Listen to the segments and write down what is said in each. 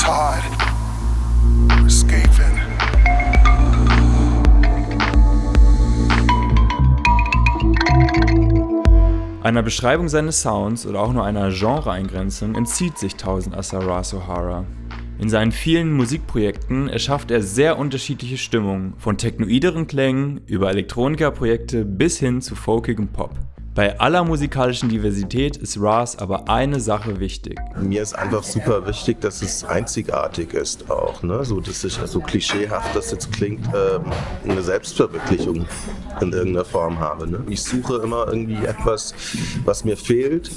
tide. Escaping. Einer Beschreibung seines Sounds oder auch nur einer Genreeingrenzung entzieht sich 1000 Asaras O'Hara. In seinen vielen Musikprojekten erschafft er sehr unterschiedliche Stimmungen, von technoideren Klängen über Elektronikerprojekte bis hin zu folkigem Pop. Bei aller musikalischen Diversität ist Ras aber eine Sache wichtig. Mir ist einfach super wichtig, dass es einzigartig ist auch. Ne? So, dass ich so klischeehaft das jetzt klingt, ähm, eine Selbstverwirklichung in irgendeiner Form habe. Ne? Ich suche immer irgendwie etwas, was mir fehlt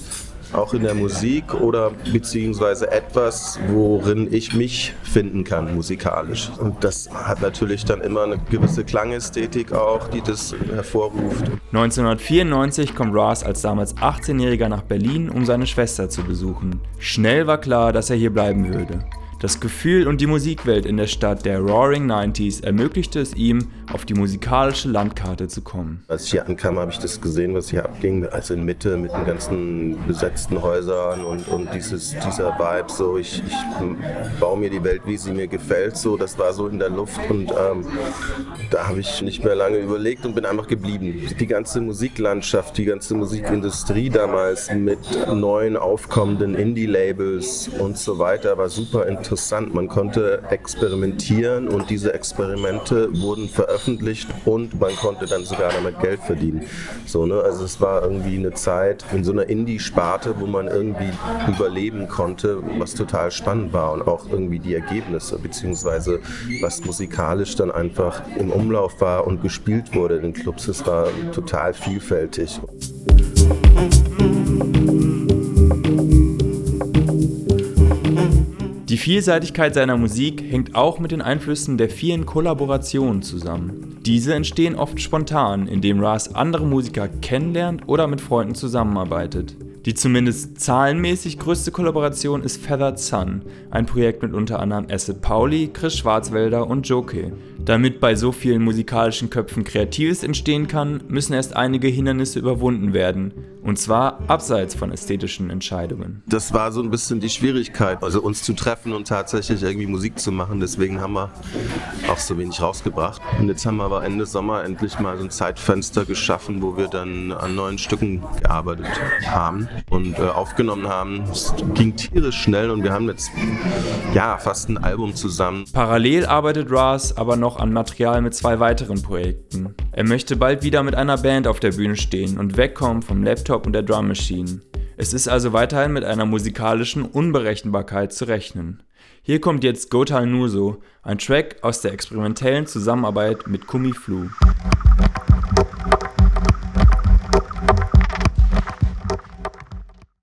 auch in der Musik oder beziehungsweise etwas, worin ich mich finden kann musikalisch. Und das hat natürlich dann immer eine gewisse Klangästhetik auch, die das hervorruft. 1994 kommt Ross als damals 18-Jähriger nach Berlin, um seine Schwester zu besuchen. Schnell war klar, dass er hier bleiben würde. Das Gefühl und die Musikwelt in der Stadt der Roaring Nineties ermöglichte es ihm, auf die musikalische Landkarte zu kommen. Als ich hier ankam, habe ich das gesehen, was hier abging. Also in Mitte mit den ganzen besetzten Häusern und, und dieses, dieser Vibe. So, ich, ich baue mir die Welt, wie sie mir gefällt. So, das war so in der Luft und ähm, da habe ich nicht mehr lange überlegt und bin einfach geblieben. Die ganze Musiklandschaft, die ganze Musikindustrie damals mit neuen aufkommenden Indie-Labels und so weiter war super interessant interessant. Man konnte experimentieren und diese Experimente wurden veröffentlicht und man konnte dann sogar damit Geld verdienen. So, ne? Also es war irgendwie eine Zeit in so einer Indie-Sparte, wo man irgendwie überleben konnte, was total spannend war und auch irgendwie die Ergebnisse, beziehungsweise was musikalisch dann einfach im Umlauf war und gespielt wurde in den Clubs. Es war total vielfältig. Die Vielseitigkeit seiner Musik hängt auch mit den Einflüssen der vielen Kollaborationen zusammen. Diese entstehen oft spontan, indem Ras andere Musiker kennenlernt oder mit Freunden zusammenarbeitet. Die zumindest zahlenmäßig größte Kollaboration ist Feathered Sun, ein Projekt mit unter anderem Acid Pauli, Chris Schwarzwälder und Joke. Damit bei so vielen musikalischen Köpfen Kreatives entstehen kann, müssen erst einige Hindernisse überwunden werden. Und zwar abseits von ästhetischen Entscheidungen. Das war so ein bisschen die Schwierigkeit, also uns zu treffen und tatsächlich irgendwie Musik zu machen. Deswegen haben wir auch so wenig rausgebracht. Und jetzt haben wir aber Ende Sommer endlich mal so ein Zeitfenster geschaffen, wo wir dann an neuen Stücken gearbeitet haben und äh, aufgenommen haben. Es ging tierisch schnell und wir haben jetzt ja fast ein Album zusammen. Parallel arbeitet Ras aber noch an Material mit zwei weiteren Projekten. Er möchte bald wieder mit einer Band auf der Bühne stehen und wegkommen vom Laptop und der Drum Machine. Es ist also weiterhin mit einer musikalischen Unberechenbarkeit zu rechnen. Hier kommt jetzt Gotal Nuso, ein Track aus der experimentellen Zusammenarbeit mit Kumi Flu.